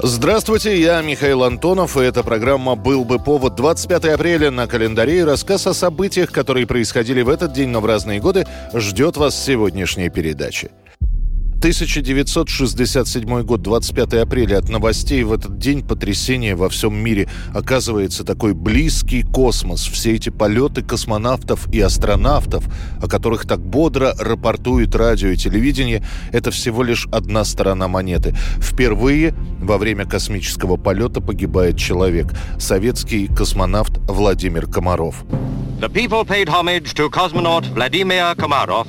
Здравствуйте, я Михаил Антонов, и эта программа «Был бы повод» 25 апреля на календаре. Рассказ о событиях, которые происходили в этот день, но в разные годы, ждет вас сегодняшней передаче. 1967 год, 25 апреля. От новостей в этот день потрясение во всем мире. Оказывается, такой близкий космос. Все эти полеты космонавтов и астронавтов, о которых так бодро рапортует радио и телевидение, это всего лишь одна сторона монеты. Впервые во время космического полета погибает человек. Советский космонавт Владимир Комаров. The people paid homage to cosmonaut Vladimir Komarov,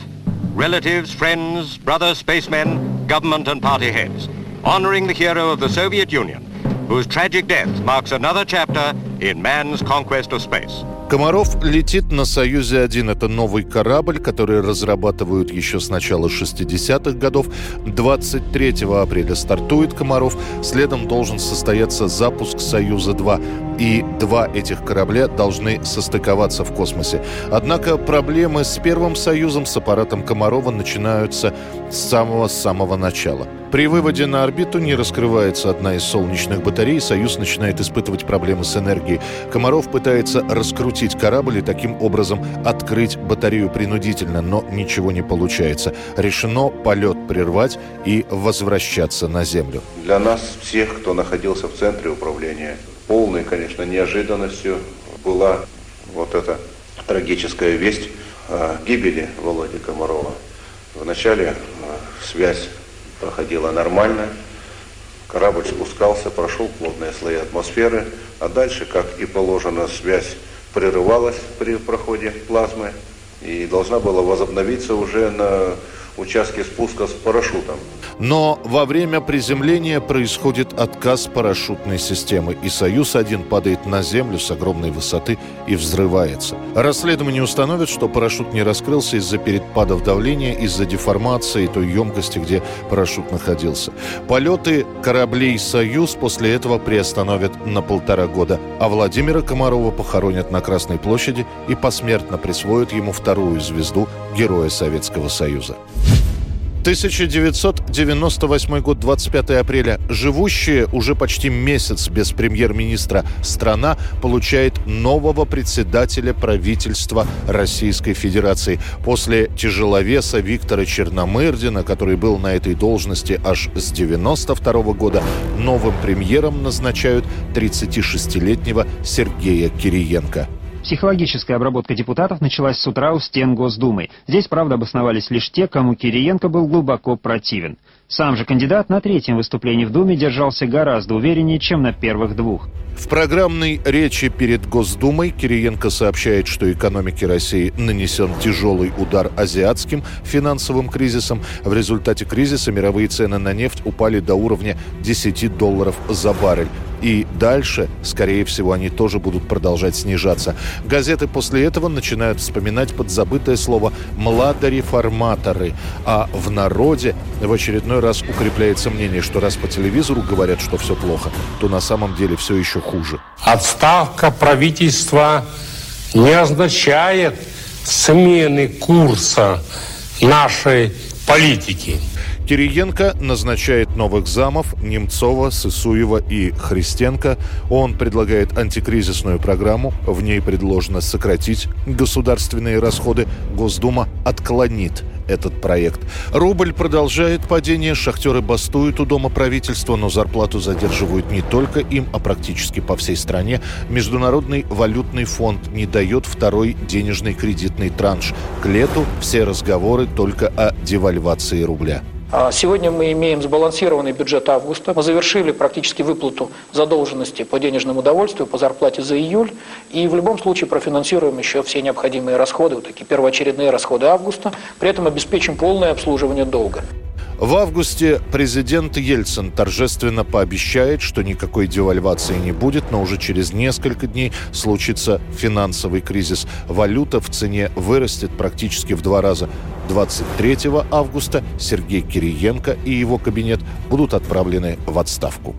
relatives, friends, brother spacemen, government and party heads, honoring the hero of the Soviet Union, whose tragic death marks another chapter in man's conquest of space. Комаров летит на «Союзе-1». Это новый корабль, который разрабатывают еще с начала 60-х годов. 23 апреля стартует Комаров. Следом должен состояться запуск «Союза-2». И два этих корабля должны состыковаться в космосе. Однако проблемы с Первым Союзом, с аппаратом Комарова начинаются с самого-самого начала. При выводе на орбиту не раскрывается одна из солнечных батарей, Союз начинает испытывать проблемы с энергией. Комаров пытается раскрутить корабль и таким образом открыть батарею принудительно, но ничего не получается. Решено полет прервать и возвращаться на Землю. Для нас всех, кто находился в центре управления, полной, конечно, неожиданностью была вот эта трагическая весть о гибели Володи Комарова. Вначале э, связь проходила нормально, корабль спускался, прошел плотные слои атмосферы, а дальше, как и положено, связь прерывалась при проходе плазмы и должна была возобновиться уже на участке спуска с парашютом. Но во время приземления происходит отказ парашютной системы, и «Союз-1» падает на землю с огромной высоты и взрывается. Расследование установит, что парашют не раскрылся из-за перепадов давления, из-за деформации той емкости, где парашют находился. Полеты кораблей «Союз» после этого приостановят на полтора года, а Владимира Комарова похоронят на Красной площади и посмертно присвоят ему вторую звезду Героя Советского Союза. 1998 год, 25 апреля. Живущая уже почти месяц без премьер-министра страна получает нового председателя правительства Российской Федерации. После тяжеловеса Виктора Черномырдина, который был на этой должности аж с 92 года, новым премьером назначают 36-летнего Сергея Кириенко. Психологическая обработка депутатов началась с утра у стен Госдумы. Здесь, правда, обосновались лишь те, кому Кириенко был глубоко противен. Сам же кандидат на третьем выступлении в Думе держался гораздо увереннее, чем на первых двух. В программной речи перед Госдумой Кириенко сообщает, что экономике России нанесен тяжелый удар азиатским финансовым кризисом. В результате кризиса мировые цены на нефть упали до уровня 10 долларов за баррель. И дальше, скорее всего, они тоже будут продолжать снижаться. Газеты после этого начинают вспоминать подзабытое слово «младореформаторы». А в народе в очередной раз укрепляется мнение, что раз по телевизору говорят, что все плохо, то на самом деле все еще хуже. Отставка правительства не означает смены курса нашей политики. Кириенко назначает новых замов Немцова, Сысуева и Христенко. Он предлагает антикризисную программу. В ней предложено сократить государственные расходы. Госдума отклонит этот проект. Рубль продолжает падение, шахтеры бастуют у Дома правительства, но зарплату задерживают не только им, а практически по всей стране. Международный валютный фонд не дает второй денежный кредитный транш. К лету все разговоры только о девальвации рубля. А Сегодня мы имеем сбалансированный бюджет августа. Мы завершили практически выплату задолженности по денежному удовольствию, по зарплате за июль. И в любом случае профинансируем еще все необходимые расходы, вот такие первоочередные расходы августа. При этом обеспечим полное обслуживание долга. В августе президент Ельцин торжественно пообещает, что никакой девальвации не будет, но уже через несколько дней случится финансовый кризис. Валюта в цене вырастет практически в два раза. 23 августа Сергей Кириенко и его кабинет будут отправлены в отставку.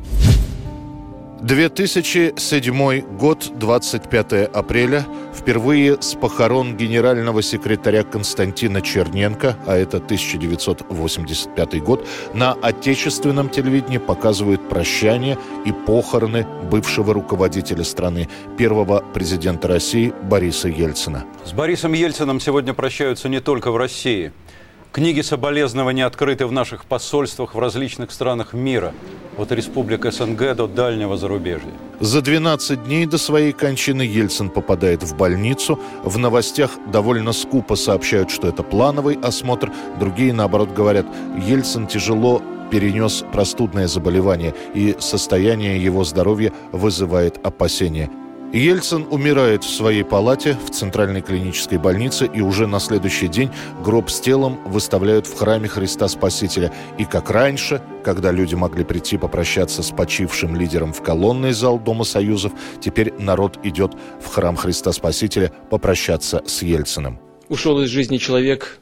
2007 год, 25 апреля. Впервые с похорон генерального секретаря Константина Черненко, а это 1985 год, на отечественном телевидении показывают прощание и похороны бывшего руководителя страны, первого президента России Бориса Ельцина. С Борисом Ельцином сегодня прощаются не только в России – Книги соболезнования открыты в наших посольствах в различных странах мира, от республик СНГ до дальнего зарубежья. За 12 дней до своей кончины Ельцин попадает в больницу. В новостях довольно скупо сообщают, что это плановый осмотр. Другие, наоборот, говорят, Ельцин тяжело перенес простудное заболевание, и состояние его здоровья вызывает опасения. Ельцин умирает в своей палате в Центральной клинической больнице, и уже на следующий день гроб с телом выставляют в храме Христа Спасителя. И как раньше, когда люди могли прийти попрощаться с почившим лидером в колонный зал Дома Союзов, теперь народ идет в храм Христа Спасителя попрощаться с Ельциным. Ушел из жизни человек,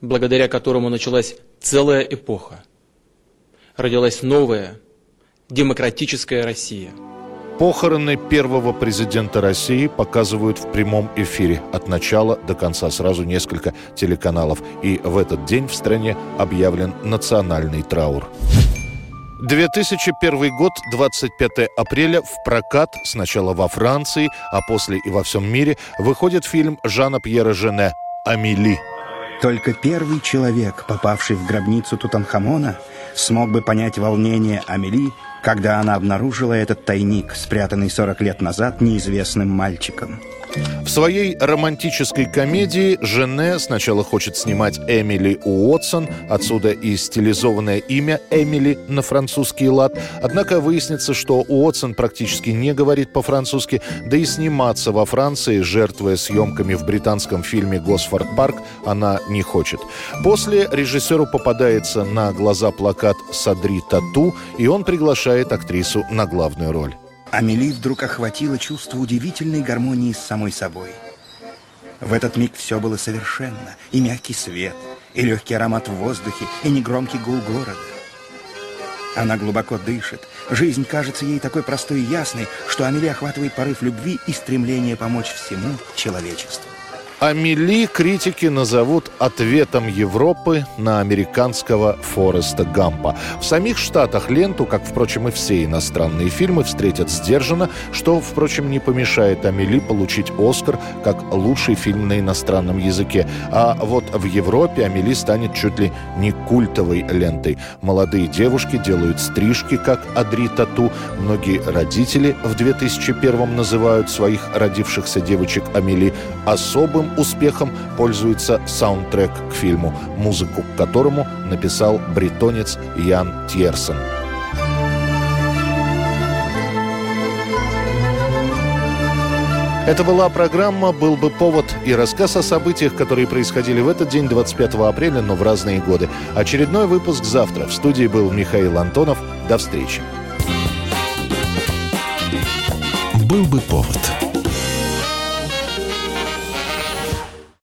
благодаря которому началась целая эпоха. Родилась новая демократическая Россия – Похороны первого президента России показывают в прямом эфире от начала до конца сразу несколько телеканалов. И в этот день в стране объявлен национальный траур. 2001 год, 25 апреля, в прокат, сначала во Франции, а после и во всем мире, выходит фильм Жана Пьера Жене «Амели». Только первый человек, попавший в гробницу Тутанхамона, смог бы понять волнение Амели когда она обнаружила этот тайник, спрятанный 40 лет назад неизвестным мальчиком. В своей романтической комедии Жене сначала хочет снимать Эмили Уотсон, отсюда и стилизованное имя Эмили на французский лад. Однако выяснится, что Уотсон практически не говорит по-французски, да и сниматься во Франции, жертвуя съемками в британском фильме «Госфорд Парк», она не хочет. После режиссеру попадается на глаза плакат «Садри Тату», и он приглашает актрису на главную роль. Амели вдруг охватило чувство удивительной гармонии с самой собой. В этот миг все было совершенно. И мягкий свет, и легкий аромат в воздухе, и негромкий гул города. Она глубоко дышит. Жизнь кажется ей такой простой и ясной, что Амели охватывает порыв любви и стремление помочь всему человечеству. Амели критики назовут ответом Европы на американского Фореста Гампа. В самих Штатах ленту, как, впрочем, и все иностранные фильмы, встретят сдержанно, что, впрочем, не помешает Амели получить Оскар как лучший фильм на иностранном языке. А вот в Европе Амели станет чуть ли не культовой лентой. Молодые девушки делают стрижки, как Адри Тату. Многие родители в 2001 называют своих родившихся девочек Амели особым успехом пользуется саундтрек к фильму, музыку к которому написал бретонец Ян Тьерсон. Это была программа «Был бы повод» и рассказ о событиях, которые происходили в этот день, 25 апреля, но в разные годы. Очередной выпуск завтра. В студии был Михаил Антонов. До встречи. «Был бы повод»